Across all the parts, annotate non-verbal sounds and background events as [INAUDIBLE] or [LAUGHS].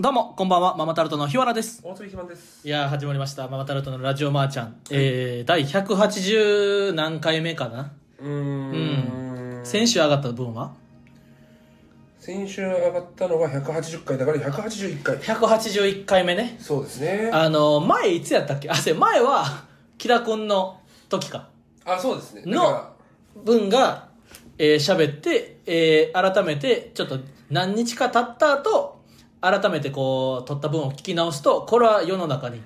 どうも、こんばんは、ママタルトの日原です。大鶴ひまんです。いやー、始まりました。ママタルトのラジオマーちゃん。えー、第180何回目かなうーん。先週上がった分は？先週上がったのが180回だから181回。181回目ね。そうですね。あの、前いつやったっけ？あ、せ前は、キラくんの時か。あ、そうですね。の分が、えー、喋って、えー、改めて、ちょっと何日か経った後、改めてこう、撮った分を聞き直すと、これは世の中に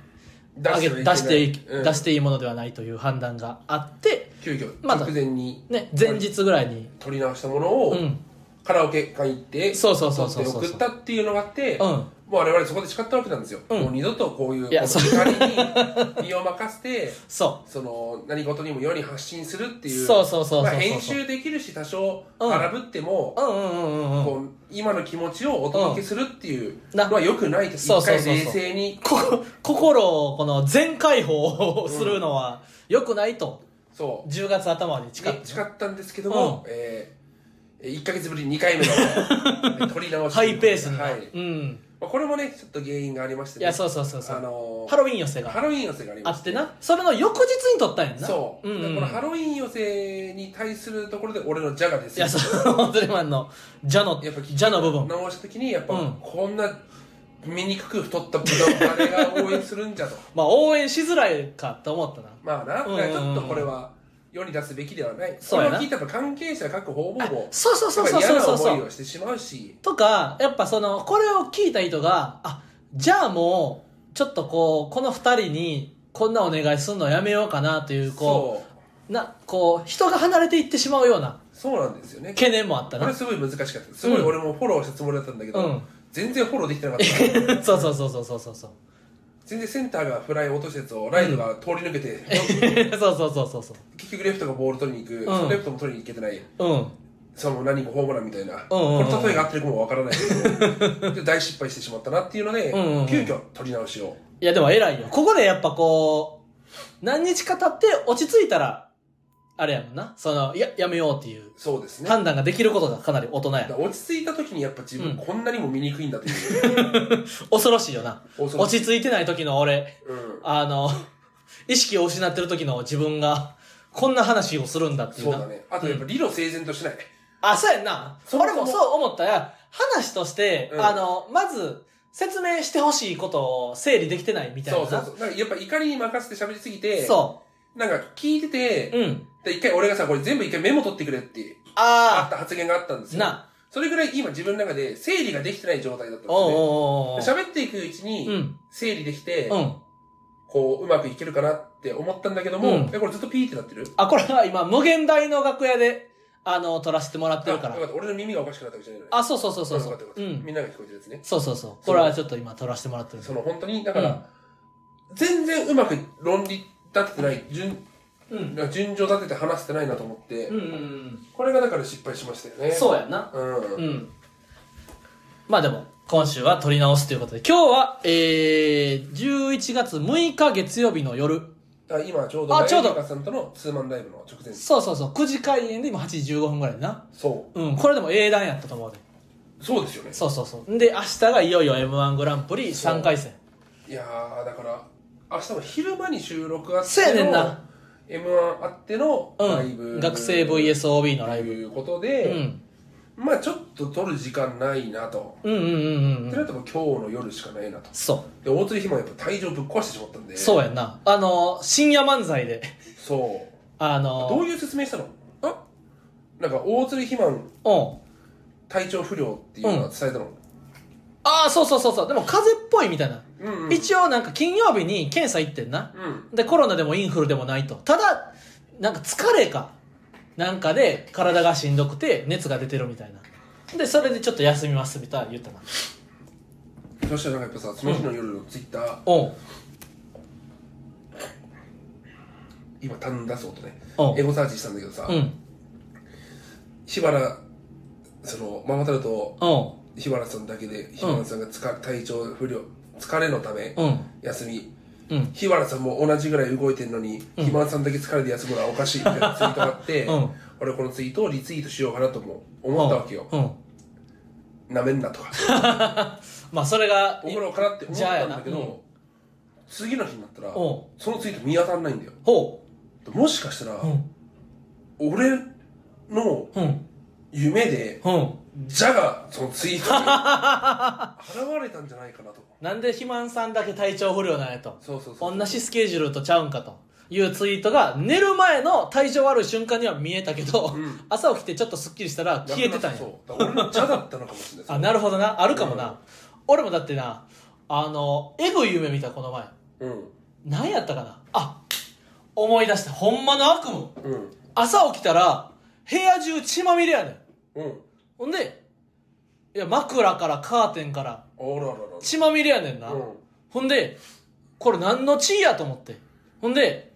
ら上げ出していい、うん。出していいものではないという判断があって、急遽、まだ直前にね、前日ぐらいに、撮り直したものを、うん、カラオケ館行って、そうそうそうそう送ったっていうのがあって、うんもう我々そこで誓ったわけなんですよ。うん。もう二度とこういう、いやこの怒りに身を任せて、[LAUGHS] そその何事にも世に発信するっていう。そうそうそうそうそう。まあ編集できるし、多少うん。荒ぶっても、う。うんうんうんうんうん。こう今の気持ちをお届けするっていうなのは良くないと。そう一回そうそう。そう冷静に。こ心をこの全開放をするのは良くないと、そう。10月頭に誓って、誓ったんですけども、えー、1か月ぶり2回目の取り直しハイペースに。な、はい。うん。まあ、これもねちょっと原因がありまして、ね、いや、そうそうそうそう。あのーハロウィン寄せが。ハロウィン寄せがありましあってな、それの翌日に撮ったんやんな。そう、んうんうん、でこのハロウィン寄せに対するところで俺のジャガですいや、そう、ホントにマンの、ジャの、やっぱジャの部分。直した時にやっぱ、うん。こんな醜く太ったブドウ誰が応援するんじゃと。[LAUGHS] まあ、応援しづらいかと思ったな。まあな、んうんうん。ちょっとこれは世に出すべきではない。そうやなこれを聞いたら関係者各方もあも、そうそうそうそうそうそう思いをしてしまうし、とか、やっぱその、これを聞いた人が、あ、じゃあもう、ちょっとこう、この二人に、こんなお願いするのやめようかなという、こそうう、な、こう、人が離れていってしまうようなう、そうなんですよね。懸念もあったな。これすごい難しかった。すごい俺もフォローしたつもりだったんだけど、うん全然フォローできてなかった。そ [LAUGHS] うそうそうそうそうそうそう。全然センターがフライ落としたやつをライトが通り抜けて、[LAUGHS] そうそうそうそうそう。結局レフトがボール取りに行く、んそのレフトも取りに行けてない。うん。その何もホームランみたいな、これ例えが合ってるかもわからないけどで大失敗してしまったなっていうので、うんうんうん急遽取り直しをいやでも偉いよ。ここでやっぱこう、何日か経って落ち着いたら、あれやもんな。その、いや、やめようっていうそうですね判断ができることがかなり大人や。落ち着いた時にやっぱ自分うんこんなにも醜いんだという、[LAUGHS] 恐ろしいよな。恐ろしい落ち着いてない時の俺、うんあの、意識を失ってる時の自分が、こんな話をするんだっていうな。そうだねあとやっぱ理路整然としない、あ、そうやんな。そもそも俺もそう思ったや。話として、うんあの、まず、説明してほしいことを整理できてないみたいなな。そうそうそうなんかやっぱ怒りに任せて喋りすぎてそなんか聞いてて、う。うん。で一回俺がさこれ全部一回メモ取ってくれってあっあた発言があったんですあ、よな。それぐらい今自分の中で整理ができてない状態だったんですよねおうおうおうおう喋っていくうちうにん。整理できて、うん。こう、うまくいけるかなって思ったんだけども、うんえ、これずっとピーってなってる？あ、これは今、無限大の楽屋で、あの、撮らせてもらってるからった俺の耳がおかしくなったわけじゃないあ、そうそうそうそうそうよかったよか。ったうん。みんなが聞こえてるやつね。そうそうそう。これはちょっと今撮らせてもらってる。その本当に、だから、全然うまく論理立ててない、順、うん。順序立てて話してないなと思って、うんうんうん。これがだから失敗しましたよね。そうやんな。うん。うん。まあでも、今週は撮り直すということで、今日は、えー、11月6日月曜日の夜。あ今ちょうど、あちょうどさんとのツーマンライブの直前。そうそうそう、9時開演で今8時15分ぐらいでな。そうん、これでも英断やったと思うで。う。そうですよね。そうそうそう。んで、明日がいよいよ M1 グランプリ3回戦。いやー、だから、明日も昼間に収録あってそうやねんのな、M1 あってのライブ、うん。学生 VSOB のライブ。ということうで、ん。まあちょっと撮る時間ないなと。うんうんうんうんうん。ってなるともう今日の夜しかないなと。そう。で、大鶴ひまやっぱ体調ぶっ壊してしまったんで。そうやんな。あの、深夜漫才で、そう。あの、どういう説明したの？なんか大鶴ひまんうん。体調不良っていうのは伝えたの、ああ、そうそうそうそう。でも風邪っぽいみたいな。うん、うん。一応なんか金曜日に検査行ってんな。うん。で、コロナでもインフルでもないと。ただ、なんか疲れか、なんかで体がしんどくて熱が出てるみたいな。で、それでちょっと休みますみたいな言ったな。そしたらなんかやっぱさ、その日の夜のツイッター、おう今単出そうとねエゴサーチしたんだけどさ、うん。日原、その、ママタルとおう日原さんだけで、日原さんがつか体調不良、疲れのため、うん。休み、うん。日原さんも同じぐらい動いてるのに、うん。日原さんだけ疲れて休むのはおかしいみたいなツイートがあって、[LAUGHS] うん。俺このツイートをリツイートしようかなとも思ったわけよ。うん。なめんなとか。[LAUGHS] まあそれがお風呂からって思ったんだけじゃあやなど次の日になったらおそのツイート見当たらないんだよ。ほもしかしたらううん。俺のうん。夢でうんジャがそのツイートに現れたんじゃないかなと。なんで肥満さんだけ体調不良なんやと。そうそうそう同じスケジュールとちゃうんかと。いうツイートが寝る前の体調悪い瞬間には見えたけど、うん。朝起きてちょっとスッキリしたら消えてたんや。そうだから俺のジャだったのかもしれない。あなるほどな。あるかもな、俺もだってなあのエグい夢見たこの前。うん。何やったかな。あ思い出した。ほんまの悪夢。うん。朝起きたら部屋中血まみれやねん。うんほんで、いや、枕からカーテンから、血まみれやねんな。うんほんで、これ何の血やと思って。ほんで、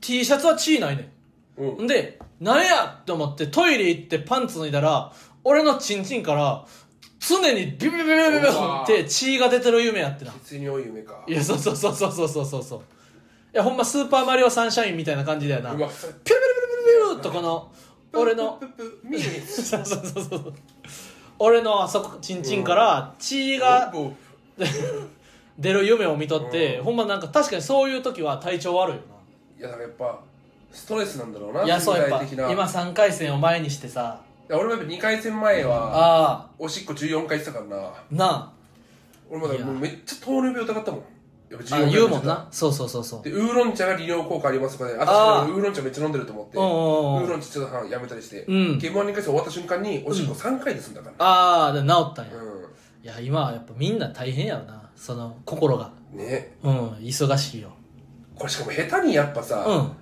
T シャツは血ないねん。うんほんで、なんやと思ってトイレ行ってパンツ脱いだら、俺のチンチンから、常にビビビビビビュって血が出てる夢やってな。血い夢か。いや、そうそうそうそうそうそうそう。いや、ほんまスーパーマリオサンシャインみたいな感じだよな。ピュビピュビピュビピュビピュルとこの、俺の。[LAUGHS] 俺のあそこチンチンから血がお [LAUGHS] 出る夢を見とってうん。ほんまなんか確かにそういう時は体調悪いよいやだからやっぱストレスなんだろうなないやそうやっぱ今3回戦を前にしてさ。俺もやっぱ2回戦前はあおしっこ14回したからな。あ。な俺もだからもうめっちゃ糖尿病疑ったもん。やっぱ14ああ回言うもんな。そうそうそうそう。でウーロン茶が利尿効果ありますとかであー。私ウーロン茶めっちゃ飲んでると思って。ウーロン茶ちょっとやめたりして。うん。ゲームワン2回戦終わった瞬間におしっこ3回で済んだから。ああで治ったんや、ういや今はやっぱみんな大変やろなその心が。んね。うん忙しいよ。これしかも下手にやっぱさうん。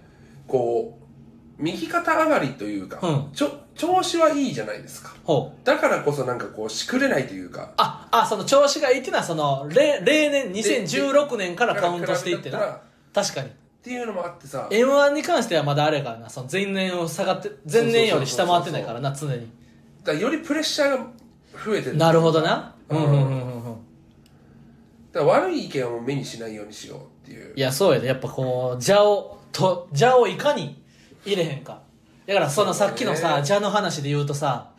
こう右肩上がりというかうん。ちょ調子はいいじゃないですか。ほう。だからこそなんかこうしくれないというか。ああその調子がいいっていうのはその例例年2016年からカウントしていってな。確かに。っていうのもあってさ。m 1に関してはまだあれやからなその前年を下がって前年より下回ってないからな常に。だよりプレッシャーが増えてる。なるほどな。うん。うんうんうんうん。だ悪い意見を目にしないようにしようっていう。いやそうやで。やっぱこう蛇をと蛇をいかに入れへんかだからそのさっきのさね。蛇の話で言うとさ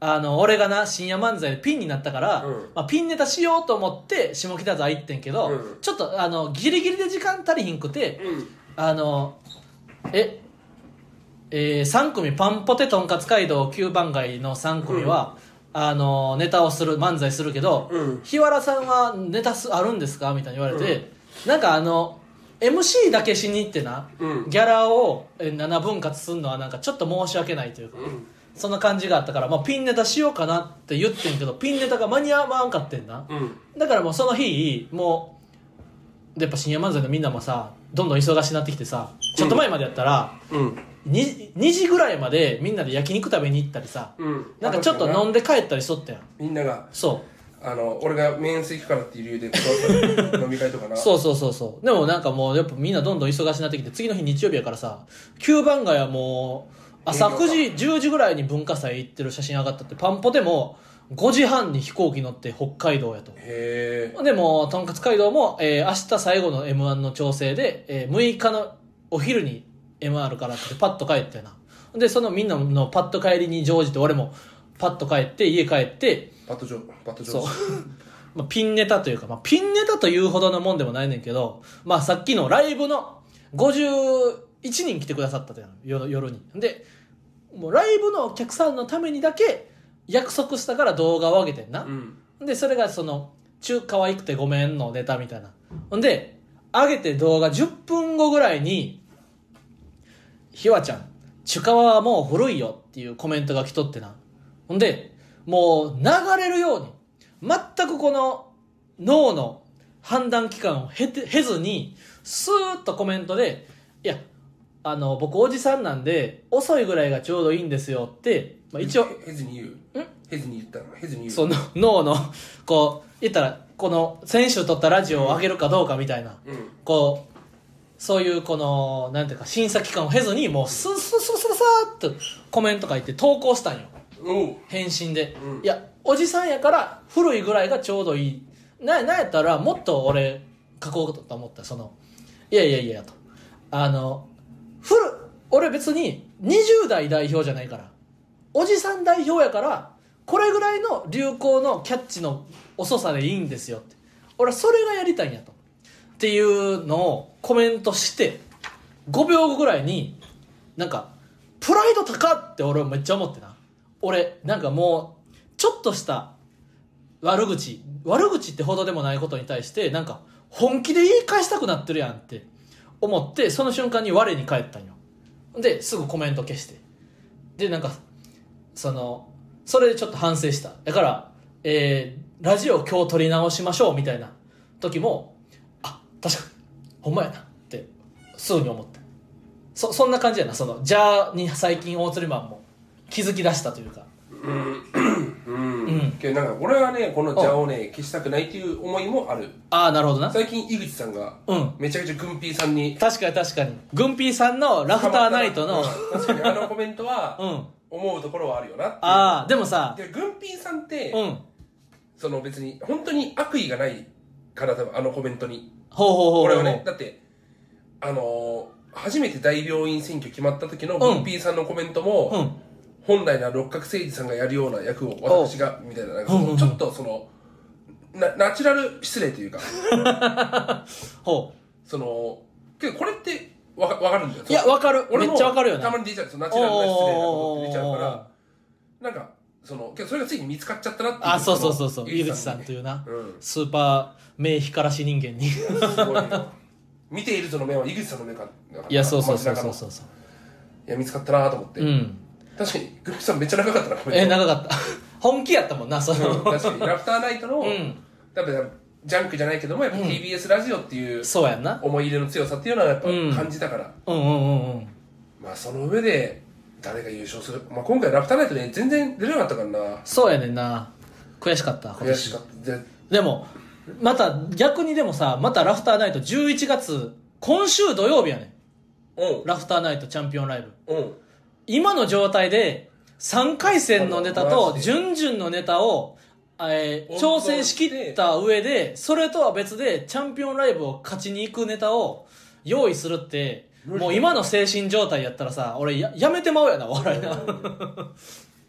あの俺がな深夜漫才でピンになったから、うん。まあ、ピンネタしようと思って下北沢行ってんけど、うん。ちょっとあのギリギリで時間足りひんくてうん。あのええー、3組パンポテとんかつ街道9番街の3組は、あのネタをする漫才するけど、うん。日原さんはネタすあるんですか？みたいに言われて、なんかあの MC だけしに行ってな、うん。ギャラをえ7分割するのはなんかちょっと申し訳ないというか、うん。そんな感じがあったから、まあ、ピンネタしようかなって言ってんけどピンネタが間に合わんかってんな。うん。だからもうその日もうでやっぱ深夜漫才のみんなもさどんどん忙しになってきてさちょっと前までやったら、うん。2, 2時ぐらいまでみんなで焼肉食べに行ったりさうん。なんかちょっと飲んで帰ったりしとったやん。みんな。がそあの俺が面接行くからっていう理由で断った飲み会とかな。うそうそうそうそう。でもなんかもうやっぱみんなどんどん忙しになってきて次の日日曜日やからさ9番街はもう朝9時10時ぐらいに文化祭行ってる写真上がったってパンポでも5時半に飛行機乗って北海道やと。へえでもとんかつ街道も、えー明日最後の m 1の調整で、えー6日のお昼に m 1あるからってパッと帰ってな。でそのみんなのパッと帰りに乗じて俺もパッと帰って家帰ってパットジョパットジそう。ョ [LAUGHS] まあピンネタというか、まあ、ピンネタというほどのもんでもないねんけど、まあ、さっきのライブの51人来てくださったというの夜夜に。でもうライブのお客さんのためにだけ約束したから動画を上げてんな、うん。でそれがその「中可愛くてごめん」のネタみたいな。ほんで上げて動画10分後ぐらいに「ひわちゃん中華はもう古いよ」っていうコメントが来とってな。ほんでもう流れるように全くこの脳の判断期間を経て経ずにスーッとコメントで「いやあの僕おじさんなんで遅いぐらいがちょうどいいんですよ」って、まあ、一応へずに言う。へずに言ったの？へずに言う。その脳のこう言ったらこの先週撮ったラジオを上げるかどうかみたいなうん。こうそういうこのなんていうか審査期間を経ずにもうスッスッスッスッスーッとコメント書いて投稿したんよ返信で、うん。いやおじさんやから古いぐらいがちょうどいい。ななんやったらもっと俺書こうと思ったその。いやいやいやと。あの古俺別に20代代表じゃないから。おじさん代表やからこれぐらいの流行のキャッチの遅さでいいんですよって。俺はそれがやりたいんやと。っていうのをコメントして5秒後ぐらいになんかプライド高っって俺めっちゃ思ってな俺なんかもうちょっとした悪口悪口ってほどでもないことに対してなんか本気で言い返したくなってるやんって思ってその瞬間に我に返ったんよ。ですぐコメント消して。でなんかそのそれでちょっと反省した。だからえー、ラジオ今日撮り直しましょうみたいな。時もあ確かにほんまやなってすぐに思った。そそんな感じやな。そのじゃあに最近大釣りマンも。気づき出したというか。うん、うん。けどなんか俺はねこの「じゃ」をね消したくないっていう思いもある。ああなるほどな。最近井口さんがうん。めちゃくちゃグンピーさんに確かに確かに。グンピーさんのラフターナイトのう [LAUGHS] ん確かにあのコメントは [LAUGHS] うん。思うところはあるよなああでもさでグンピーさんって、うん。その別に本当に悪意がないから多分あのコメントに。ほうほうほうほう俺はねだってあのー初めて大病院選挙決まった時のん。グンピーさんのコメントも、うん本来なら六角誠治さんがやるような役を私がみたいななんかそのちょっとそのなナチュラル失礼というか。[LAUGHS] ほそのけどこれってわかわかるんだよ。ういやわかる。め俺もっちゃわかるよなたまに出ちゃう。そのナチュラルな失礼なことって出ちゃうからなんかそのけどそれがついに見つかっちゃったなっていうあそうそうそうそう。の井口さんに。というな。うん。スーパー目光らし人間に。すごいよ。見ている人の目は井口さんの目かいやそうそうそうそうそう。そういや見つかったなと思って、うん確かにグッピさんめっちゃ長かったなコメント。え長かった。[LAUGHS] 本気やったもんなそうんの確かに。ラフターナイトの、うん。多分ジャンクじゃないけどもやっぱうん。TBS ラジオっていうそうやんな。思い入れの強さっていうのはやっぱうん感じたから、うん。うん。うん。うん。まあその上で誰が優勝する、まあ、今回ラフターナイトね全然出れなかったからな。そうやねんな。悔しかった今悔年しかった。ででもまた逆にでもさまたラフターナイト11月今週土曜日やねうんん。ラフターナイトチャンピオンライブ。うん今の状態で3回戦のネタマと準々のネタを、えー温存調整しきった上でそれとは別でチャンピオンライブを勝ちに行くネタを用意するってもう今の精神状態やったらさ俺ややめてまうやな笑いな [LAUGHS]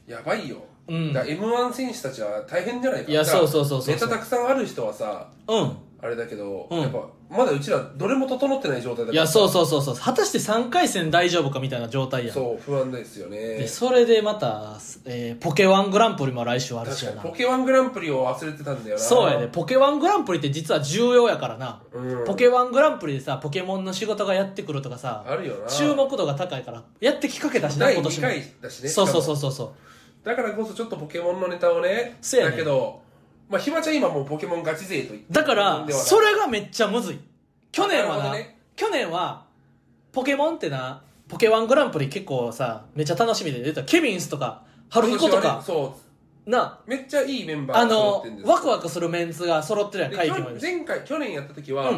やばいよ、うん。だ m 1選手たちは大変じゃないか。いやそうそうそうそう。ネタたくさんある人はさうんあれだけど、うん。やっぱまだうちらどれも整ってない状態だからいやそうそうそうそう。果たして3回戦大丈夫かみたいな状態や。んそう不安ですよね。でそれでまた、えーポケワングランプリも来週あるし確かにポケワングランプリを忘れてたんだよな。そうやでポケワングランプリって実は重要やからな、うん。ポケワングランプリでさポケモンの仕事がやってくるとかさあるよな。注目度が高いからやってきかけたしな第2今年も。回だしねそうそうそうそうそう。だからこそちょっとポケモンのネタをねせやねだけどまあひまちゃん今もうポケモンガチ勢と言ってだからそれがめっちゃむずい。去年はな。なるほどね。去年はポケモンってなポケワングランプリ結構さめっちゃ楽しみで出た。ケビンスとか春彦と今年はねかそなう。めっちゃいいメンバーが揃あのってるんですワクワクするメンツが揃ってるやんで会議も去前回去年やった時は、う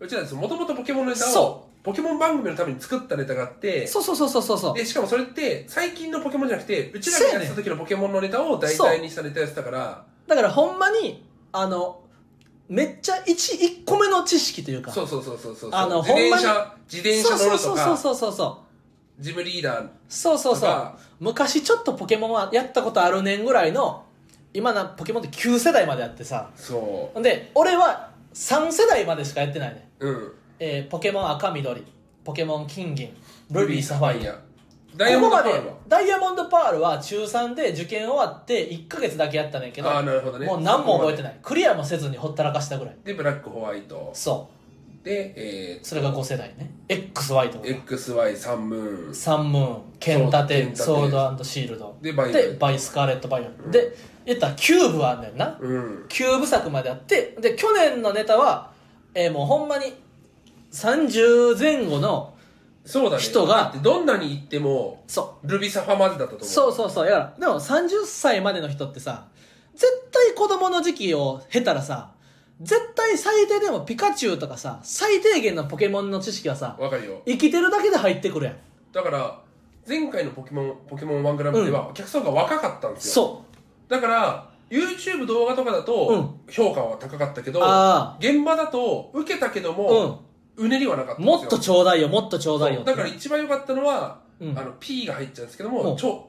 うんちらですもともとポケモンのネタをそポケモン番組のために作ったネタがあってそうそうそうそうそうそう。でしかもそれって最近のポケモンじゃなくてうちらがやってた時のポケモンのネタを題材にしたネタやってたからだからほんまにあのめっちゃ 1, 1個目の知識というかそうそうそうそうそうあの自転ほんま車自転車乗るとそうかそうそうそうそう。ジムリーダーそうそうそう。昔ちょっとポケモンはやったことあるねんぐらいの今なポケモンって9世代までやってさ。そほんで俺は3世代までしかやってないね、ううん。えーポケモン赤緑ポケモン金銀ルビーサファイアダイヤモンドパールは？ここまでダイヤモンドパールは中3で受験終わって1ヶ月だけやったねんけどああなるほどね。もう何も覚えてない。クリアもせずにほったらかしたぐらい。でブラックホワイトそでえうそれが5世代ね。XY とか。ー、XY サンムーン。サンムーン。ケンタテそうケンタテ。ソードシールド。でバイバイスカーレット・バイオン、で言ったらキューブはあんねんな。うん。キューブ作まであってで去年のネタは、えーもうほんまに30前後のそうだね。人が。だってどんなに言ってもそルビサファまでだったと思う。うそうそうそう。やからでも30歳までの人ってさ絶対子供の時期を経たらさ絶対最低でもピカチュウとかさ最低限のポケモンの知識はさわかるよ。生きてるだけで入ってくるやん。だから前回のポケモンポケモンワングランプリはお客さんが若かったんですよ、そだから YouTube 動画とかだうとん。評価は高かったけど、あ現場だと受けたけどうも、うねりはなかったんですよ。もっとちょうだいよもっとちょうだいよだから一番良かったのは、うん。あの P が入っちゃうんですけどうん。も、ちょ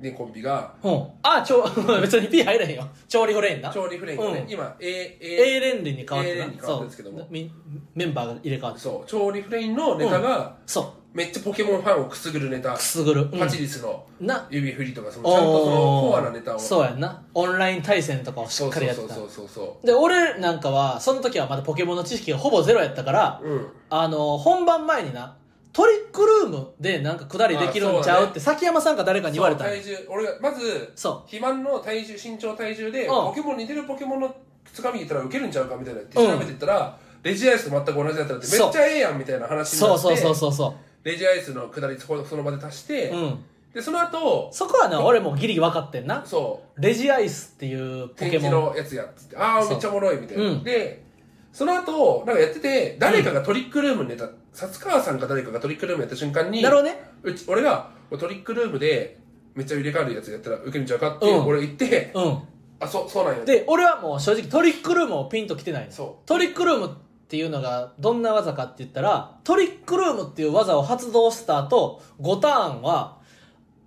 でコンビがうん。あ、ちょ、[LAUGHS] 別に P 入れへんよ。調理フレインな。調理フレンがね、うん。今 A, A A 連連に変わって A な連に変わってるんですけども。そう。みメンバーが入れ替わってそう。調理フレインのネタが、そめっちゃポケモンファンをくすぐるネタ。う。くすぐる。うん。パチリスのな。指振りとかそのちゃんとそのコアなネタを。そうやんな。オンライン対戦とかをしっかりやってた。そう。そうそうそうで、俺なんかは、その時はまだポケモンの知識がほぼゼロやったから、そううん。あの、本番前にな、トリックルームでなんか下りできるんちゃうって、崎山さんか誰かに言われたんや。そう体重俺がまずそ肥満の体重身長体重でうん。ポケモン似てるポケモンのつかみ言ったらウケるんちゃうかみたいなって調べていったら、レジアイスと全く同じだったらってめっちゃええやんみたいな話になってそうそうそうそうそレジアイスの下りそこその場で足して、う。うん。でその後そこはな、俺もギリ分かってんな。そうレジアイスっていうポ展ケモン。示のやつやっつってああそうめっちゃおもろいみたいな、うんでその後なんかやってて誰かがトリックルームに寝た薩川さんか誰かがトリックルームやった瞬間になるほどね。うち俺がトリックルームでめっちゃ入れ替わるやつやったらウケるんちゃうかっていう、うん俺言ってうん。あそうそうなんやで、俺はもう正直トリックルームをピンと来てないのそトリックルームっていうのがどんな技かって言ったら、トリックルームっていう技を発動した後、5ターンは、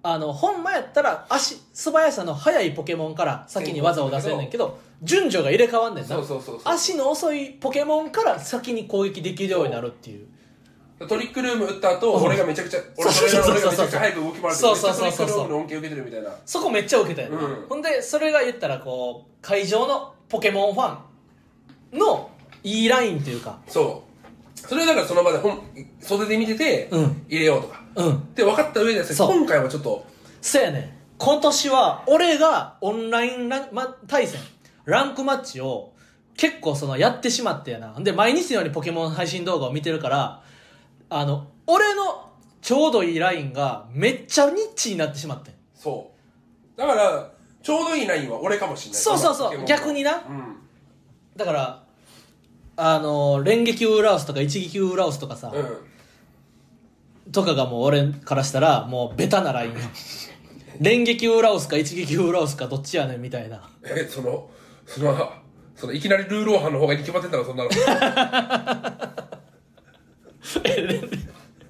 あの、ほんまやったら足、素早さの速いポケモンから先に技を出せんねんけど、順序が入れ替わんねんな。そうそうそうそう。足の遅いポケモンから先に攻撃できるようになるっていう。トリックルーム打った後、うん。俺がめちゃくちゃ俺そうそうそう。がめちゃくちゃ早く動き回ってそうそうそうそう。めっちゃトリックルームの恩恵受けてるみたいな。そこめっちゃ受けたよな、うん。ほんで、それが言ったらこう、会場のポケモンファンのいいラインというか、そう。それをだからその場で本袖で見てて、うん。入れようとか。うん。で分かった上でそう。今回はちょっと。そうやねん。今年は俺がオンラインラン、ま、対戦ランクマッチを結構そのやってしまってやな。で毎日のようにポケモン配信動画を見てるからあの俺のちょうどいいラインがめっちゃニッチになってしまってん。そう。だからちょうどいいラインは俺かもしれない。そうそうそう。逆にな。うん。だからあの連撃ウーラウスとか一撃ウーラウスとかさ、うん。とかがもう俺からしたらもうベタなラインよ [LAUGHS] 連撃ウーラウスか一撃ウーラウスかどっちやねんみたいな。えそのそのそのいきなりルーローハンの方がいいに決まってたらそんなの。[LAUGHS]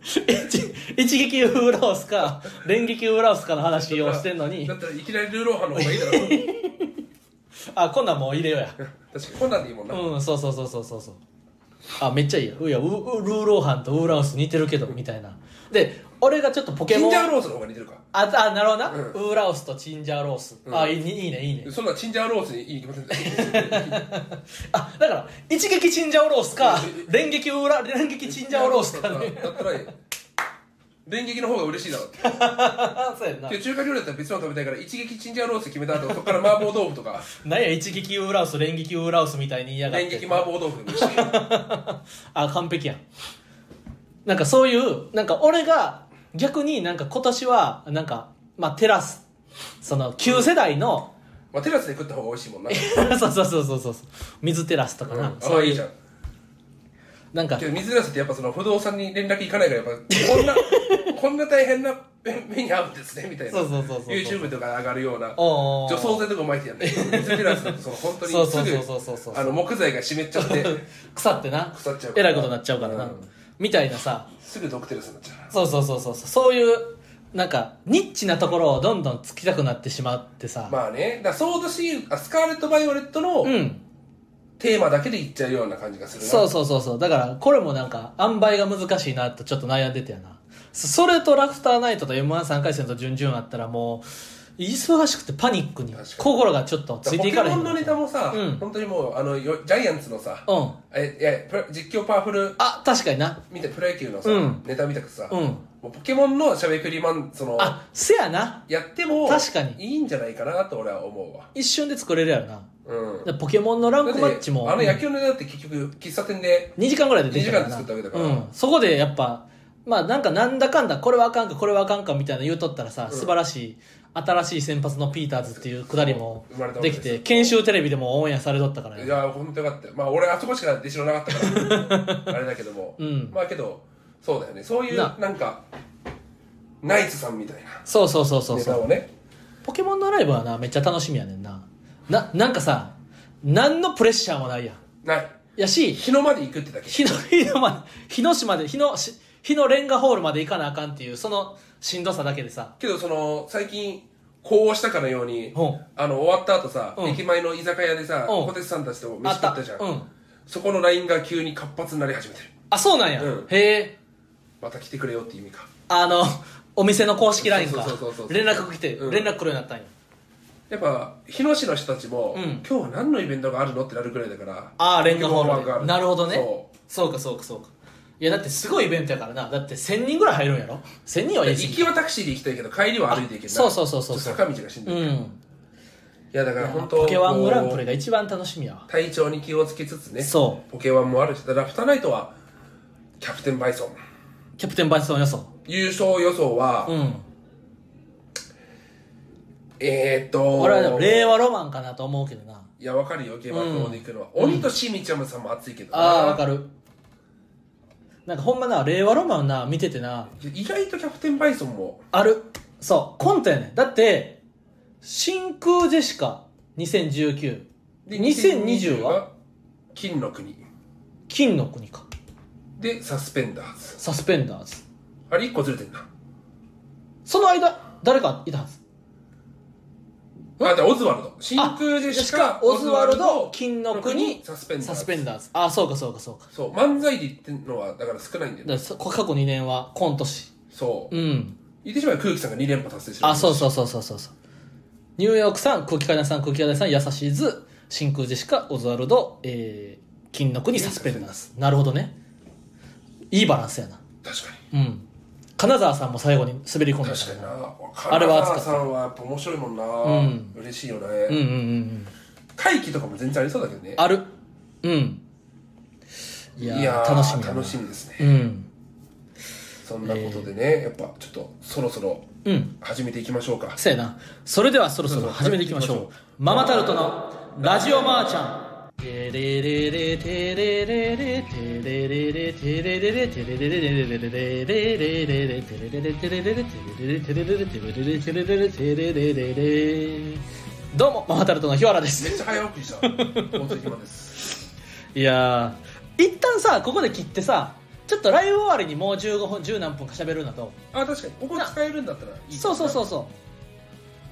一一撃ウーラウスか連撃ウーラウスかの話をしてんのに。だったらいきなりルーローハンの方がいいだろ [LAUGHS] あこんなんもう入れようや。確かにこんなんでいいもんな、うんそうそうそうそうそうそう。あめっちゃいいや。ウウルーローハンとウーラウス似てるけどみたいな。で俺がちょっとポケモン。チンジャーロースの方が似てるか。ああなるほどな、うん。ウーラウスとチンジャーロース、うん。あいいねいいねいいね。そんなチンジャーロースにいいに決まってたあだから一撃チンジャーロースか連撃ウーラ連撃チンジャーロースかね。だったら電撃の方が嬉しいだろって。[LAUGHS] そうやんな。中華料理だったら別の食べたいから一撃チンジャーロース決めた後そこから麻婆豆腐とか。なんや一撃ウーラウス連撃ウーラウスみたいに言いやがって。電撃麻婆豆腐し [LAUGHS] あ完璧やん。なんかそういうなんか俺が逆になんか今年はなんかまあテラスその旧世代の、まあテラスで食った方が美味しいもんな、[LAUGHS] そうそうそうそうそう。水テラスとかな、うん、そういあいいうじゃんなんか。けど水テラスってやっぱその不動産に連絡いかないからやっぱこんな [LAUGHS] こんな大変な目に遭うんですねみたいな。そうそうそうそうそう。YouTube とか上がるようなおー。除草剤とか巻いてやんね水テラスだとその本当にすぐそうそうそうそうそうそう。あの木材が湿っちゃって [LAUGHS] 腐ってな。腐っちゃうから。えらいことになっちゃうからな、うん。みたいなさ。すぐ毒テラスになっちゃう。そうそうそうそうそう。いうなんかニッチなところをどんどんつきたくなってしまってさ、まあね。だからソードシールあスカーレット・バイオレットのうんテーマだけでいっちゃうような感じがするな。そうそうそうそう。だからこれもなんか塩梅が難しいなとちょっと悩んでてやな。そそれとラフターナイトと m 1 3回戦と準々あったらもう忙しくてパニックに確かに。心がちょっとついポていかれへモンのネタもさ、うん。本当にもうあのよジャイアンツのさ、うん。えいやプロ実況パワフルあ確かにな。見てプロ野球のさ、うん。ネタ見たくさ、うんポケモンのしゃべくりマンそのあせやな。やっても確かに。いいんじゃないかなと俺は思うわ。一瞬で作れるやろな。うん。でポケモンのランクマッチも。あの野球のネタって結局喫茶店で2時間ぐらいでできたからな。2時間で作ったわけだから。うん、そこでやっぱまあなんかなんだかんだこれはあかんかこれはあかんかみたいな言うとったらさ、うん。素晴らしい新しい先発のピーターズっていうくだりも生まれたわできて研修テレビでもオンエアされとったからねいや本当よかったよ。まあ俺あそこしか弟子のなかったから [LAUGHS] あれだけども、うん。まあけどそうだよね。そういうな。なんかナイツさんみたいそうそうそうそなうそう。ネタをね。ポケモンのライブはなめっちゃ楽しみやねんな。ななんかさ何のプレッシャーもないやん。ない。やし日のまで行くってだけ。日の日のま日の島で日のし日のレンガホールまで行かなあかんっていうそのしんどさだけでさ。けどその最近こうしたかのようにう。んあの終わった後さ、うん。駅前の居酒屋でさ、うん。小鉄さんたちと飯食ったじゃん、うん。そこの LINE が急に活発になり始めてる。あそうなんや、うん。へえまた来てくれよっていう意味か。あのお店の公式 LINE か。そうそうそうそう連絡来てうん。連絡来るようになったんや、やっぱ日野市の人たちも、うん。今日は何のイベントがあるのってなるぐらいだからああレンガホールなるほどね。そそうかそうかそうか。いやだってすごいイベントやからな。だって1000人ぐらい入るんやろ？1000人はう行言い過ぎきはタクシーで行きたいけど帰りは歩いて行けるそうそうそうそうちょっと坂道がしんどい、いうん。やだから本当ポケワングランプリこが一番楽しみやわ。う体調に気をつけつつねそポケワンもあるしラフターナイトはキャプテンバイソンキャプテンバイソン予想。優勝予想は、うん。えーっと俺はでも令和ロマンかなと思うけどな。いやわかるよ競馬場で行くのは、鬼としみちゃむさんも熱いけどな。ああわかる。なんかほんまな令和ロマンな見ててな。意外とキャプテンバイソンも。ある。そう。コントやねん。だって真空ジェシカ2019で2020は？金の国。金の国かでサスペンダーズ。サスペンダーズ。あれ1個ずれてんな。その間誰かいたはず。あじゃあオズワルド。真空ジェシカオズワルド金の国サスペンダーズ。サスペンダーズ。あそうかそうかそうか。そう漫才で言ってんのはだから少ないんだよね。だ過去2年はコント師。そう。うん。言ってしまえば空気さんが2連覇達成してるあそうそうそうそうそうそう。ニューヨークさん空気階段さん空気階段さんやさしいズ真空ジェシカオズワルド、えー、金の国サスペンダーズ。なるほどねいいバランスやな。確かうん。金沢さんも最後に滑り込んでたに確かにな。あれは熱かった。金沢さんはやっぱ面白いもんな、ん。嬉しいよね、うんうんうんうん。会期とかも全然ありそうだけどね。ある。うん。いやーー楽しみだな。楽しみですね。うん。そんなことでね、やっぱちょっとそろそろうん。始めていきましょうか。そうやな。それではそろそろ始めていきましょう。ママタルトのラジオマーちゃんテレレレテレレレテレレレテレレレテレレレレレレレレレテレレレテレレレテレレレテレレレテレレレテレレレテレレレテレレレレどうもママタルトの日原ですめっちゃ早送りした大津暇ですいやー一旦さここで切ってさちょっとライブ終わりにもう15分10何分か喋るんだとあ確かにここ使えるんだったらいいそうそうそうそう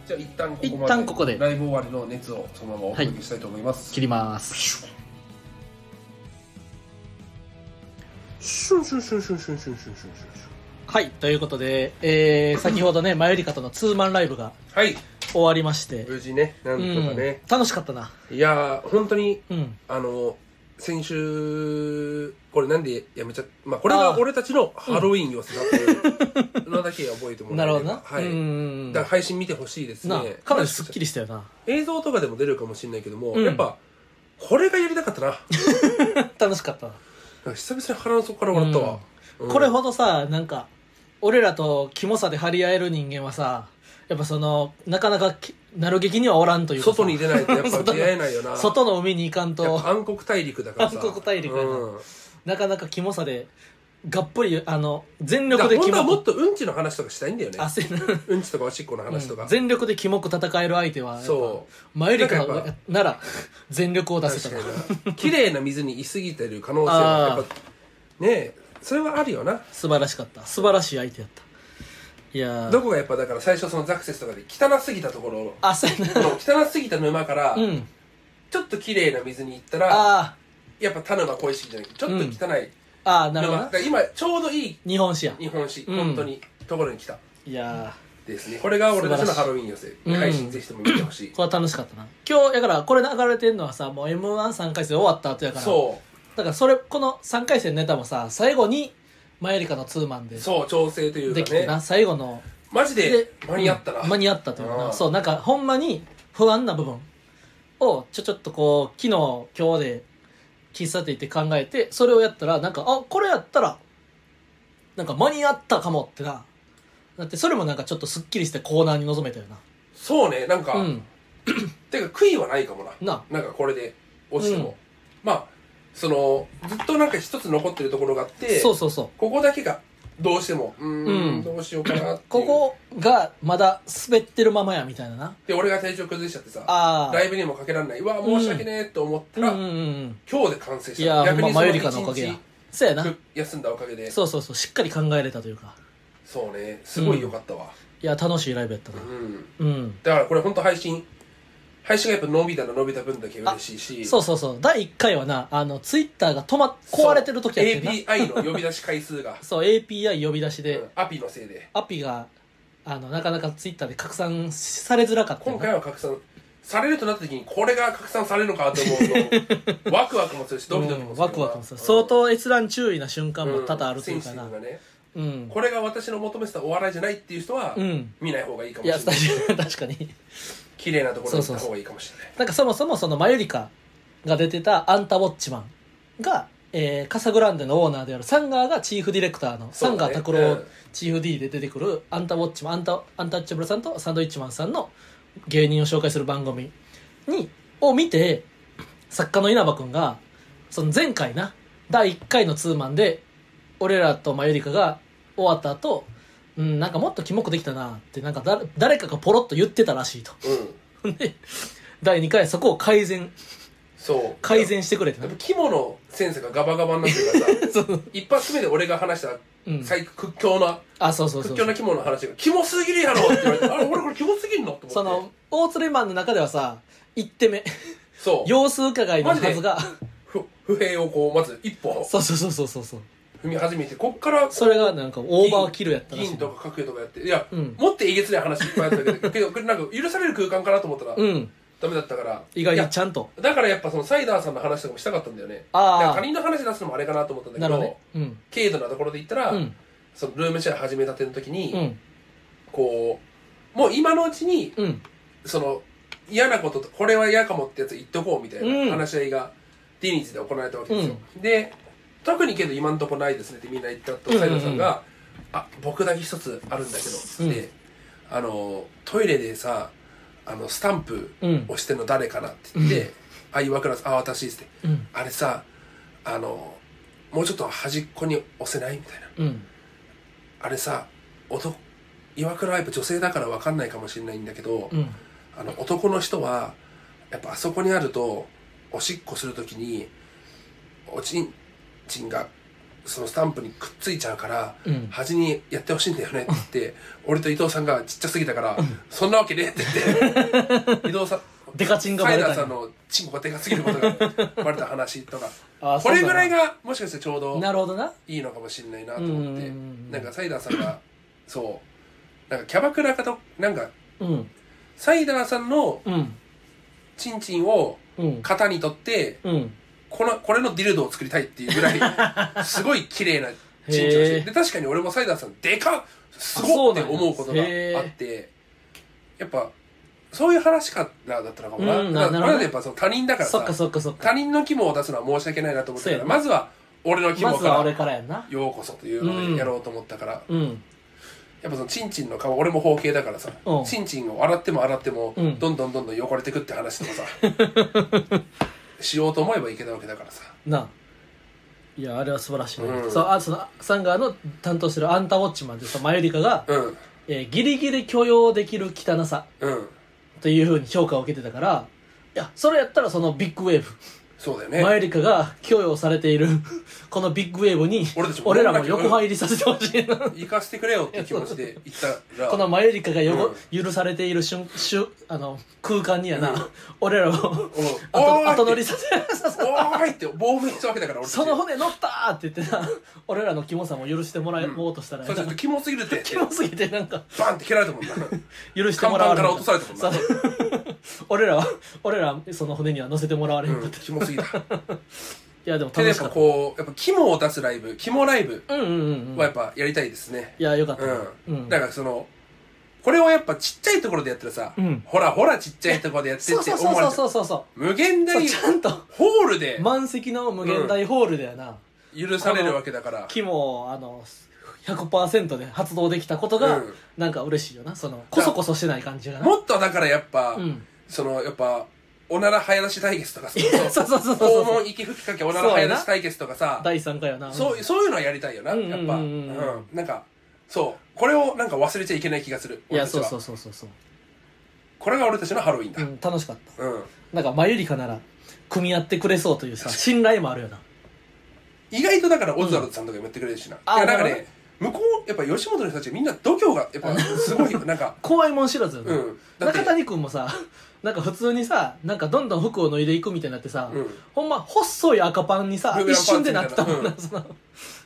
じゃあ一旦ここまで。一旦ここで。ライブ終わりの熱をそのままお届けしたいと思います、はい、切ります。はいということで、えー、先ほどねマユリカとのツーマンライブがはい。終わりまして。無事ねなんとかね、うん、楽しかったな。いや本当に、うん、あの先週これなんでやめちゃまあこれが俺たちのハロウィン寄せだっていうのだけ覚えてもらえれば。[LAUGHS] なるほどな、はい、うんだから配信見てほしいですなねかなりすっきりしたよな。映像とかでも出るかもしれないけども、うん。やっぱこれがやりたかったな。[LAUGHS] 楽しかった。久々に腹の底から笑ったわ、うん。これほどさなんか俺らとキモさで張り合える人間はさやっぱそのなかなかきなる劇にはおらんというかさ。外に出ないとやっぱ [LAUGHS] 出会えないよな。外の海に行かんやっとぱ暗黒大陸だからさ。暗黒大陸やな。うん。なかなかキモさでがっぷりあの全だか力でキ当はもっとうんちの話とかしたいんだよね。あせな。うんちとかおしっこの話とか、全力でキモく戦える相手はそマユリカなんかやっぱなら全力を出せた。かにな。綺麗な水にいすぎてる可能性はやっぱ [LAUGHS] ねえそれはあるよな。素晴らしかった。素晴らしい相手やったいやー。どこがやっぱだから最初そのザクセスとかで汚すぎたところ。あそうやこの汚すぎた沼からなうん。ちょっと綺麗な水に行ったらあやっぱ田沼恋しきじゃない。ちょっと汚いーあーなるほどだから今ちょうどいい日本史や。日本史、うん。本当にところに来た。いやですね。これが俺たちのハロウィン寄せ、うん。配信ぜひとも見てほしい。ーこれは楽しかったな。今日だからこれ流れてんのはさもう m 1 3回戦終わった後やから。そだからそれこの3回戦のネタもさ最後にマユリカのツーマンでうそう調整というできてな最後のマジでで間に合ったな、うん間に合ったというな。ん。そうなんかほんまに不安な部分をちょちょっとこう昨日今日で喫茶店行って考えてそれをやったらなんかあこれやったらなんか間に合ったかもってな。だってそれもなんかちょっとすっきりしてコーナーに臨めたよそうねなんか、なうん。[CLEARS THROAT] てか悔いはないかもな。ななんかこれで落ちても、うん。まあそのずっとなんか一つ残ってるところがあってそうそうそう。ここだけがどうしてもうーんうん。どうしようかなっていう。[CLEARS THROAT] ここがまだ滑ってるままやみたいなな。で俺が体調崩しちゃってさああライブにもかけられない。うわ申し訳ねえと思ったら、うんうんうん今日で完成した。いやほんまマユリカのおかげや。そうやな。ふ休んだおかげで。そうそうそうしっかり考えれたというか。そうね。すごい良かったわ。いや楽しいライブやったな。うん、うん。だからこれ本当配信配信がやっぱ伸びたら伸びた分だけ嬉しいし。そうそうそう。第1回はなあのツイッターが止ま壊れてる時やってんな。API の呼び出し回数が、[LAUGHS] そう API 呼び出しで、うん。アピのせいで。アピがあのなかなかツイッターで拡散されづらかったよ今な回は拡散されるとなった時にこれが拡散されるのかと思うと [LAUGHS] ワクワクもするしドキドキもするうんワクワクもする。相当閲覧注意な瞬間も多々あるというかな。センシティブがね。うん。これが私の求めてたお笑いじゃないっていう人は、うん。見ない方がいいかもいやしれない。[LAUGHS] 確かに確かに綺麗なところに行った方がいいかもしれない。なんかそもそもそのマユリカが出てたアンタウォッチマンが、えーカサグランデのオーナーであるサンガーがチーフディレクターの、サンガー拓郎うん。チーフ D で出てくるアンタウォッチマンアンタアンタッチャブルさんとサンドイッチマンさんの芸人を紹介する番組にを見て作家の稲葉君がその前回な第1回のツーマンで俺らとマユリカが終わった後うんなんかもっとキモくできたなってなんかだ誰かがポロッと言ってたらしいと。うん。[LAUGHS] で第2回そこを改善。そう。改善してくれてなやっぱ肝のセンスがガバガバになってるからさ。[LAUGHS] そう。一発目で俺が話したうん。最屈強なあそうそうそう屈強な肝の話が「キモすぎるやろ!」って言われて「あれ俺これキモすぎんの?」って思って。その大鶴マンの中ではさ1手目。そう。様子伺いのはずが。ふ不平をこうまず一歩。そうそうそうそうそうそう踏み始めてこっからそれがなんかオーバーキルやったらしい。銀とか角とかやっていや、うん。もっとえげつない話いっぱいあったけどけどこれなんか許される空間かなと思ったら、うん。ダメだったから。意外いやにちゃんと。だからやっぱそのサイダーさんの話とかもしたかったんだよね。あー。だから他人の話出すのもあれかなと思ったんだけどね。うん。軽度なところで言ったら、うん。そのルームシェア始めたての時に、うん。こうもう今のうちにうん。その嫌なこととこれは嫌かもってやつ言っとこうみたいうん。な話し合いがディニーズで行われたわけですよ、で特にけど今のところないですねってみんな言ったと斉藤さんが「あ僕だけ一つあるんだけど」つって、あのトイレでさあのスタンプうん。押してんの誰かなって言って「あ岩倉さんあ私です」ってうん。あれさあのもうちょっと端っこに押せないみたいな。うん。あれさ男岩倉はやっぱ女性だから分かんないかもしれないんだけど、うん。あの男の人はやっぱあそこにあるとおしっこするときにおちんちんがそのスタンプにくっついちゃうから、うん。端にやってほしいんだよねって言って、俺と伊藤さんがちっちゃすぎたから、そんなわけねえって言って [LAUGHS] 伊藤さんデカチンがバレたんや。ダーさんのチンコがでかすぎることがバレた話とか。あこれぐらいがもしかしてちょうどなるほどな。いいのかもしれないなと思ってうんなんかサイダーさんが [COUGHS] そう。なんかキャバクラかとなんかうん。サイダーさんのうん。チンチンをうん。型にとってうんこのこれのディルドを作りたいっていうぐらい [LAUGHS] すごい綺麗なチンチンをしてで確かに俺もサイダーさんでかっすごっって思うことがあってやっぱそういう話からだったのかもな,、うんななるほどこれはやっぱその他人だからそっかさそっかそっか。他人の肝を出すのは申し訳ないなと思ったからまずは俺の肝からようこそというのでやろうと思ったから、うん。やっぱそのチンチンの皮俺も包茎だからさ、うん。チンチンを洗っても洗っても、うん。どんどんどんどん汚れてくって話とかさ [LAUGHS] しようと思えばいけたわけだからさ。ないやあれは素晴らしい。ね、うん。そうあそのサンガーの担当してるアンタウォッチマンでさマユリカが、うん。えーギリギリ許容できる汚さうん。というふうに評価を受けてたからいやそれやったらそのビッグウェーブそうだよね。マユリカが許容されている [LAUGHS] このビッグウェーブに俺たちも俺らも横入りさせてほしいな。行かせてくれよって気持ちで [LAUGHS] 行ったら。このマユリカがよご、許されている瞬瞬あの空間にやな、うん。俺らをうん。[LAUGHS] 後後乗りさせおーいって棒踏みしたわけだから俺その骨乗ったーって言ってな俺らのキモさも許してもらえもうとしたら。そうちょっとキモすぎるって。キモすぎてなんかバンって蹴られたもんな。許してもらわれら落とされたもんな。そう俺らは俺らはその骨には乗せてもらわれへんかうんった、いキモすぎた [LAUGHS] やでもけどやっしかった。こうやっぱ肝を出すライブ肝ライブうんうんうんうん。はやっぱやりたいですね。いやよかったうな、ん、だからそのこれをやっぱちっちゃいところでやったらさ、うん。ほらほらちっちゃいところでやってって [LAUGHS] そうそうそう思われちゃうそうそう無限大そうちゃんと。ホールで満席の無限大ホールでやな、許されるわけだから。木もあの100%で発動できたことが、うん。なんか嬉しいよな。そのこそこそしてない感じがな。もっとだからやっぱ、うん。そのやっぱおなら早出し対決とかさ。[LAUGHS] そうそうそうそう肛門息吹きかけおなら早出し対決とかさ。第3回やな。そうそういうのはやりたいよな、うんうんうんうん。やっぱ、うん、なんかそう。これをなんか忘れちゃいけない気がするいやそうそうそうそうそう、これが俺たちのハロウィンだ、うん、楽しかった。うん。なんかマユリカなら組み合ってくれそうというさ信頼もあるよな。意外とだからオズワルドさんとかもやってくれるしな、あいやなんかね向こうやっぱ吉本の人たちみんな度胸がやっぱすごいなんか [LAUGHS] 怖いもん知らずうん。中谷君もさなんか普通にさなんかどんどん服を脱いでいくみたいになってさ、うん。ほんま細い赤パンにさ一瞬でなってたもんな、パンその。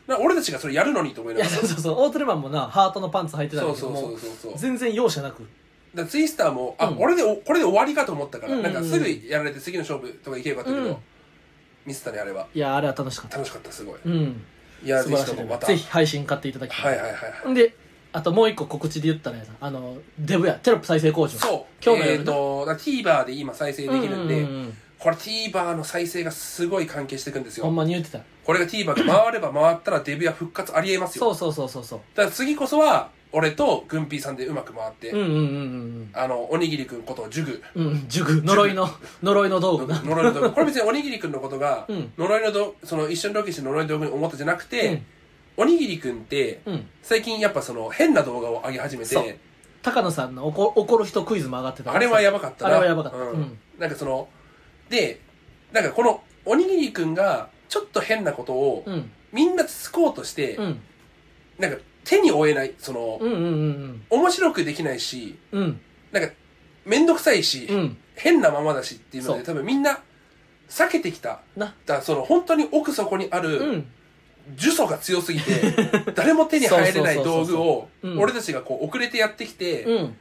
な俺たちがそれやるのにと思いいながら。やそうそうそう。オートレマンもなハートのパンツ履いてたんそうそうだけどもそうそうそう全然容赦なく。だツイスターもあ、うん。俺でおこれで終わりかと思ったから、うんうんうん。なんかすぐやられて次の勝負とかいけばよかったけど、うん。ミスったねあれは。いやあれは楽しかった。楽しかったすごい。うん。いやぜ素晴らしいひともまた。ぜひ配信買っていただきたはいはいはいはい。であともう一個告知で言ったらやな。あのデブや。テロップ再生工場。そう。えっ、今日の夜な。とだから TVer で今再生できるんで、うううん。これ TVer の再生がすごい関係していくんですほんよまに言ってた。これが TVer が回れば回ったらデビュア復活ありえますよ。そうそうそうそうそう。だから次こそは俺とグンピーさんでうまく回って、うんうんうんうんあのおにぎりくんことジュグ。うんうん。塾呪いの呪いの道具な呪いの道具。これ別におにぎりくんのことが、うん。呪いの道その一緒にロケして呪いの道具に思ったじゃなくて、うんおにぎりくんってうん。最近やっぱその変な動画を上げ始めそう。て高野さんの怒怒る人クイズも上がってたあれはやばかったな。あれはやばかった。うん。うん。なんかそのでなんかこのおにぎりくんがちょっと変なことをうん。みんなつつこうとして、うん。なんか手に負えないその、うんうんうん面白くできないしうん。うんなんか面倒くさいし、うん。変なままだしっていうのでそう。多分みんな避けてきた。な。だからその本当に奥底にある、うん呪詛が強すぎて [LAUGHS] 誰も手に入れない道具を俺たちがこう遅れてやってきて、うん。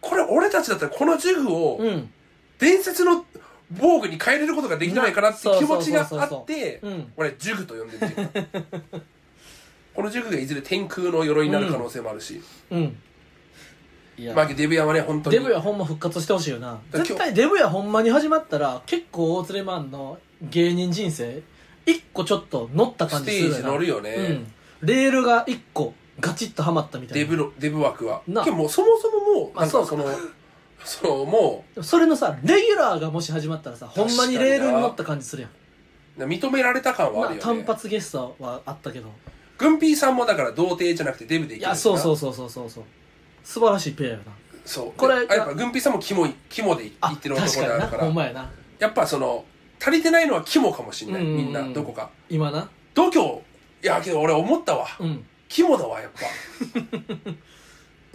これ俺たちだったらこの呪具をうん。伝説の防具に変えれることができないかなって気持ちがあってうん。俺呪具と呼んでるっていうか。[LAUGHS] この呪具がいずれ天空の鎧になる可能性もあるし、まあデビュアはね本当に。デブやほんま復活してほしいよな。絶対デブやほんまに始まったら結構大連れマンの芸人人生一個ちょっと乗った感ステージじするよな。乗るよね、うん。レールが一個ガチッとはまったみたいな。デブのデブ枠は。な。でもそもそももうあそうかなんかその [LAUGHS] そのもそれのさレギュラーがもし始まったらさほんまにレールに乗った感じするやん。う認められた感はあるよ単発ゲストはあったけど。グンピーさんもだから童貞じゃなくてデブでいいやそうそううそうそうそうそう。素晴らしいペアやな。そう。これやっぱグンピーさんもキモい肝で言ってる男確かになであるからほんまやな。やっぱその足りてないのは肝かもしんないうん。みんなどこか。今な？度胸。いやけど俺思ったわ。うん。肝だわやっぱ。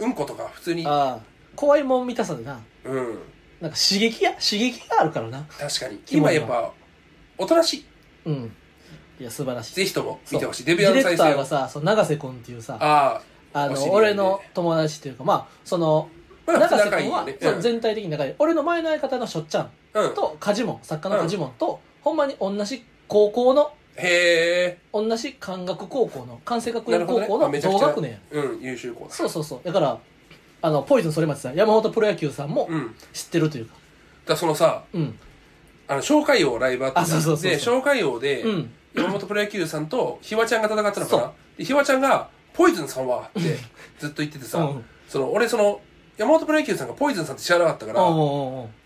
[LAUGHS] うんことか普通に。ああ。怖いもん見たさでな。うん。なんか刺激や？刺激があるからな。確かに。今やっぱおとなしい。うん。いや素晴らしい。ぜひとも見てほしい。デビュアのディレクターさその永瀬君っていうさああのお知り合いで。俺の友達っていうかまあその永瀬君はよね。そう全体的に仲いい。俺の前の相方のしょっちゃんうん。うんとカジモン作家のカジモンとほんまに同じ高校のへえ同じ関学高校の関西学園なるほどね。高校の同学年。やうん優秀校だ。そうそうそう。だからあのポイズン反町さん山本プロ野球さんも知ってるというか。らそのさうん。あの紹介王ライブあったじゃん。あそうそうそうそう。で紹介王でうん。山本プロ野球さんとひわちゃんが戦ったのかそなでひわちゃんが「ポイズンさんは?」ってずっと言っててさ、うん。その俺その山本プロ野球さんがポイズンさんって知らなかったから、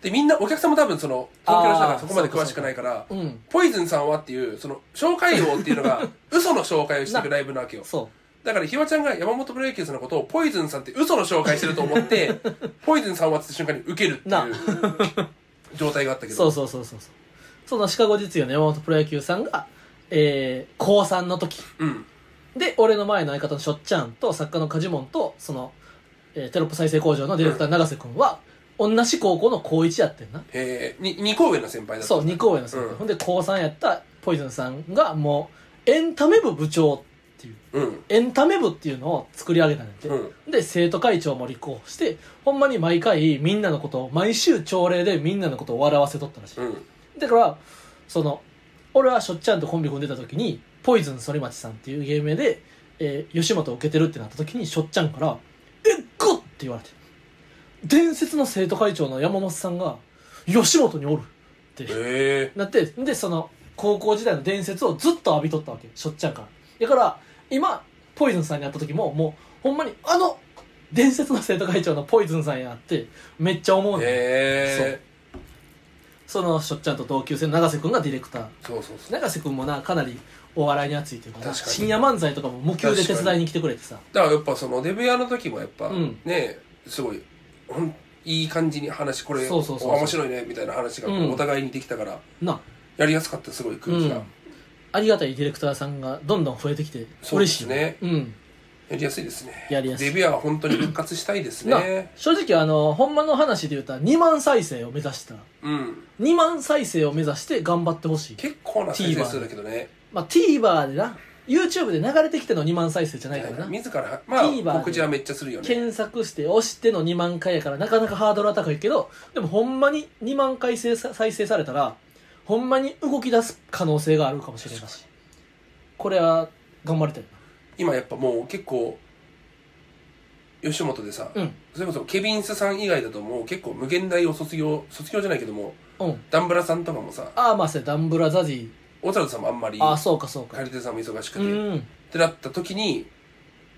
でみんなお客さんも多分その東京の人だからあーそこまで詳しくないからうん。ポイズンさんはっていうその紹介王っていうのが [LAUGHS] 嘘の紹介をしていくライブなわけよ。そだからひわちゃんが山本プロ野球さんのことをポイズンさんって嘘の紹介してると思って [LAUGHS] ポイズンさんはって瞬間に受けるってないう状態があったけうど。そうそうそうそうそう。そのシカゴ実業の山本プロ野球さんがえー、高3の時。うん。で俺の前の相方のしょっちゃんと作家のカジモンとその、えーテロップ再生工場のディレクター永瀬君は同じ高校の高1やってんな。えー、に2校上の先輩だったそう2校上の先輩、うん。ほんで高3やったポイズンさんがもうエンタメ部部長っていううん。エンタメ部っていうのを作り上げたんやって、うん。で生徒会長も立候補してほんまに毎回みんなのことを毎週朝礼でみんなのことを笑わせとったらしい、うん。だからその俺はしょっちゃんとコンビ組んでた時にポイズン反町さんっていう芸名で、えー吉本を受けてるってなった時にしょっちゃんから「えっぐっ!」って言われて。伝説の生徒会長の山本さんが吉本におるって。え。なってでその高校時代の伝説をずっと浴びとったわけ。しょっちゃんから。だから今ポイズンさんに会った時ももうほんまにあの伝説の生徒会長のポイズンさんやってめっちゃ思うー、ねん。え。そのしょっちゃんと同級生の永瀬君がディレクター。ー、そうそうそう。永瀬君もなかなりお笑いに熱いというか確かに。深夜漫才とかも無給で手伝いに来てくれてさ。だからやっぱそのデビュアの時もやっぱ、うん。ねすごいほんいい感じに話これそうそうそうそう。お面白いねみたいな話がこううん。お互いにできたから、な。やりやすかったすごい空気が、うん。ありがたいディレクターさんがどんどん増えてきてそう嬉しいね。うん。やりやすいですね。やりやすい。デビュアーは本当に復活したいですなね正直あのほんまの話で言うたら2万再生を目指した。うん。2万再生を目指して頑張ってほしい。結構な再生数だけどねまあ TVer でな YouTube で流れてきての2万再生じゃないからな。自らまあ告知はめっちゃするよね。検索して押しての2万回やからなかなかハードルは高いけどでもほんまに2万回再生再生されたらほんまに動き出す可能性があるかもしれないし。これは頑張りたい今やっぱもう結構吉本でさ、なうん。それこそケビンスさん以外だともう結構無限大を卒業卒業じゃないけどもうん。ダンブラさんとかもさああまあそうやダンブラザジ大沢さんもあんまりーああそうかそうか。借り手さんも忙しくて、っうん。てなった時に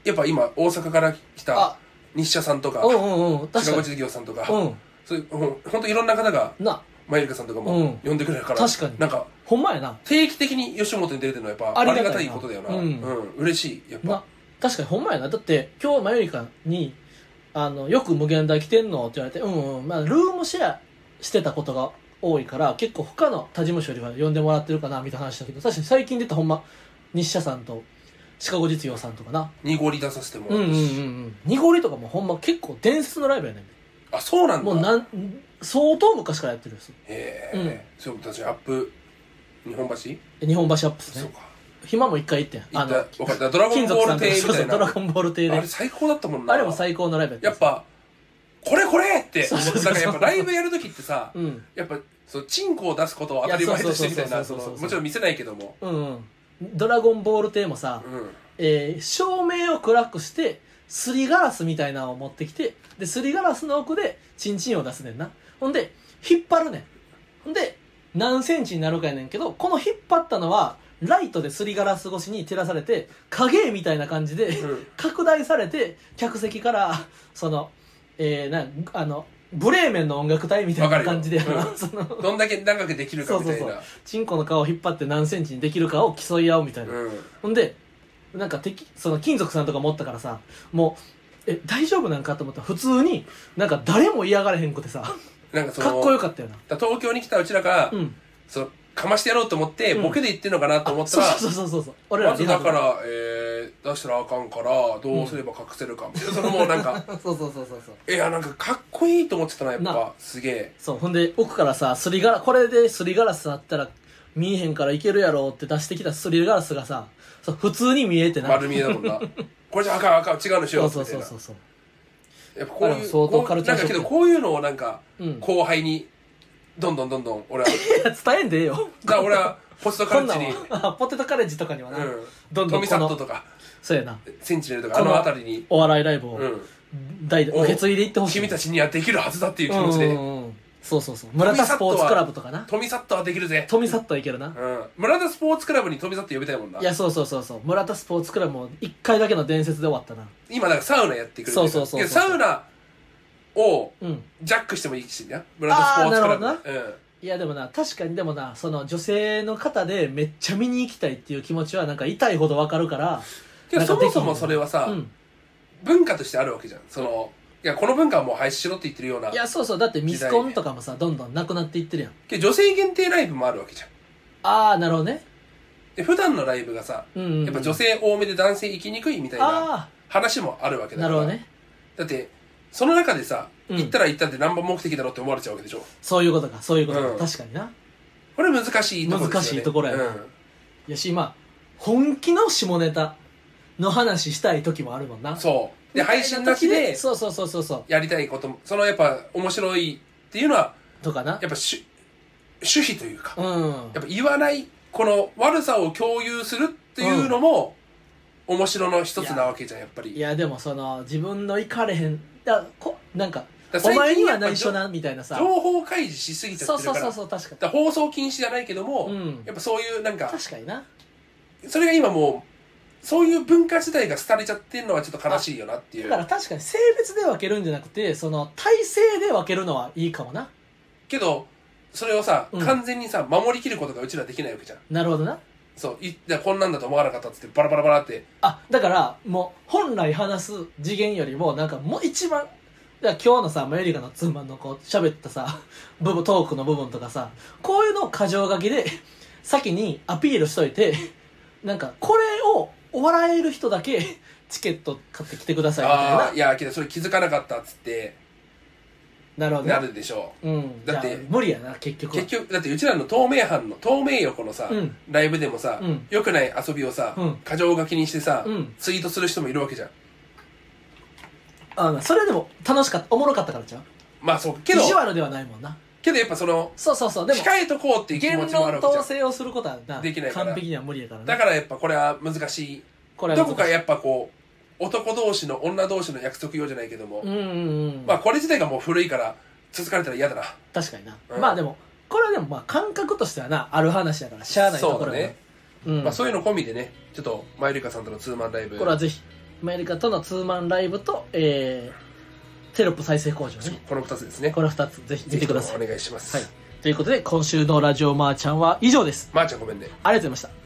やっぱ今大阪から来たあ。日社さんとかうんうんうん。確かにシカゴ事業さんとか、うん。そういうほんほんといろんな方がな。マユリカさんとかうん。も呼んでくれるから、確かに。なんかほんまやな。定期的に吉本に出れてるのはやっぱありがたいことだよな。ううんん、嬉しいやっな。ぱ確かにほんまやな。だって今日マユリカにあのよく無限大来てんのって言われてうんうん。まあルームシェアしてたことが多いから結構他の他事務所よりは呼んでもらってるかなみたいな話だけど確かに最近出たほんま日社さんとシカゴ実業さんとかな。濁り出させてもうんうんうんうらうし、ん。濁りとかもほんま結構伝説のライブやねんあそうなんだ。もうなん相当昔からやってるんですへえ、そう確かにアップ日本橋？日本橋アップスね。そうか。暇も一回行ってん。行った分かった。ドラゴンボール亭みたいな。ドラゴンボール亭で。あれ最高だったもんな。あれも最高のライブやったやっぱこれこれって。そうそうそう。なんかやっぱライブやる時ってさうん。やっぱそうチンコを出すことを当たり前としてみたいなそいやそうそうそうそうそう。のもちろん見せないけども。うんうん。ドラゴンボール亭もさ、うん。えー照明を暗くしてすりガラスみたいなのを持ってきてですりガラスの奥でチンチンを出すねんな。ほんで引っ張るねん。ほんで何センチになるかやねんけどこの引っ張ったのはライトですりガラス越しに照らされて影絵みたいな感じで、うん。拡大されて客席からそのえー、なあのブレーメンの音楽隊みたいな感じで、うん。[LAUGHS] そのどんだけ長くできるかみたいな。そうそうチンコの皮を引っ張って何センチにできるかを競い合うみたいな、うん。ほんでなんか敵その金属さんとか持ったからさもうえ大丈夫なんかと思ったら普通になんか誰も嫌がれへんくてさなんかそのかっこよかったよな。だ東京に来たうちらが、うん。そのかましてやろうと思って、うん。ボケで言ってんのかなと思ったそうらそうそうそうそう。俺らだから、えー、出したらあかんからどうすれば隠せるかみたいな、そのもうなんか [LAUGHS] そうそうそうそうそう。いやなんかかっこいいと思ってたなやっな。ぱすげえ。そうほんで奥からさすりガラこれですりガラスあったら見えへんからいけるやろって出してきたすりガラスがさそう普通に見えてな丸見えだもんな。[LAUGHS] これじゃあかんあかん違うのしよそううみたいうな。そそうそうそうやっぱこういう相当こうカルチャーショック。なんかけどこういうのをなんかうん。後輩にどんどんどんどん俺は。[LAUGHS] いや伝えんでええよ。だから俺はポストカレッジに。なんはあポテトカレッジとかにはな、うん。どんどトミんこのサットとか。そうやな。センチネルとかあこのの辺りに。お笑いライブをうん。代々受け継いでいってほしい。君たちにはできるはずだっていう気持ちで。うんうんうん。そうそうそう。村田スポーツクラブとかな。トミサットはできるぜ。富里いけるな。うん。村田スポーツクラブにトミサット呼びたいもんな。いやそうそうそうそう。村田スポーツクラブも1回だけの伝説で終わったな。今だからサウナやってくれてるそうそうそうそうけどサウナをうん。ジャックしてもいいしな。村田スポーツクラブ。あーな。うんいやでもな確かにでもなその女性の方でめっちゃ見に行きたいっていう気持ちはなんか痛いほどわかるからけどそもそもそれはさ、うん。文化としてあるわけじゃん。そのいやこの文化はもう廃止しろって言ってるようないやそうそう。だってミスコンとかもさどんどんなくなっていってるやん。けど女性限定ライブもあるわけじゃん。ああなるほどね。で普段のライブがさうんうんうん。やっぱ女性多めで男性行きにくいみたいなあ話もあるわけあだから。なるほどね。だってその中でさ、うん。行ったら行ったって何番目的だろうって思われちゃうわけでしょ？そういうことかそういうことか、うん。確かにな。これ難しいところですよね。難しいところや。なうん。やしまあ本気の下ネタの話したい時もあるもんな。そう。で配信なしでそうそうそうそうそう。やりたいこともそのやっぱ面白いっていうのはとかな。やっぱ主主義というか、うん。やっぱ言わないこの悪さを共有するっていうのも、面白の一つなわけじゃんやっぱり。いやでもその自分の行かれへんだこなんかお前には内緒なみたいなさ。情報開示しすぎちゃそうそうってるから。そうそう確かだから放送禁止じゃないけども、うん。やっぱそういうなんにか確かにな。それが今もうそういう文化自体が廃れちゃってるのはちょっと悲しいよなっていう。だから確かに性別で分けるんじゃなくてその体制で分けるのはいいかもな。けどそれをさ、うん。完全にさ守りきることがうちらできないわけじゃん。なるほどなそういやこんなんだと思わなかったっつってバラバラバラって。あだからもう本来話す次元よりもなんかもう一番今日のさマユリカのツーマンのこう喋ったさ [LAUGHS] 部分トークの部分とかさこういうのを過剰書きで先にアピールしといてなんかこれを笑える人だけチケット買ってきてくださいみたいああないやけどそれ気づかなかったっつってなるほど。なるでしょう。ん。だって無理やな結局は。結局だってうちらの透明班の透明横のさ、うん。ライブでもさ、うん。良くない遊びをさ、うん。過剰書きにしてさ、うん。ツイートする人もいるわけじゃん。あそれでも楽しかったおもろかったからじゃんまあそうけど意地悪ではないもんな。けどやっぱそのそうそうそうでも控えとこうっていう気言持ちもある論わけじゃん。統制をすることはなできないから。完璧には無理やからねだからやっぱこれは難しい。これはどこかやっぱこう男同士の女同士の約束用じゃないけども、うんうんうん。まあこれ自体がもう古いから続かれたら嫌だな。確かにな、うん。まあでもこれはでもまあ感覚としてはなある話だからしゃあないところはそうだね、うん。まあそういうの込みでねちょっとマユリカさんとのツーマンライブ。これはぜひアメリカとのツーマンライブと、えー、テロップ再生工場ね。この2つですね。この2つ。ぜひ見てください。ぜひともお願いします、はい。ということで今週のラジオマーちゃんは以上です。まー、ちゃんごめんね。ありがとうございました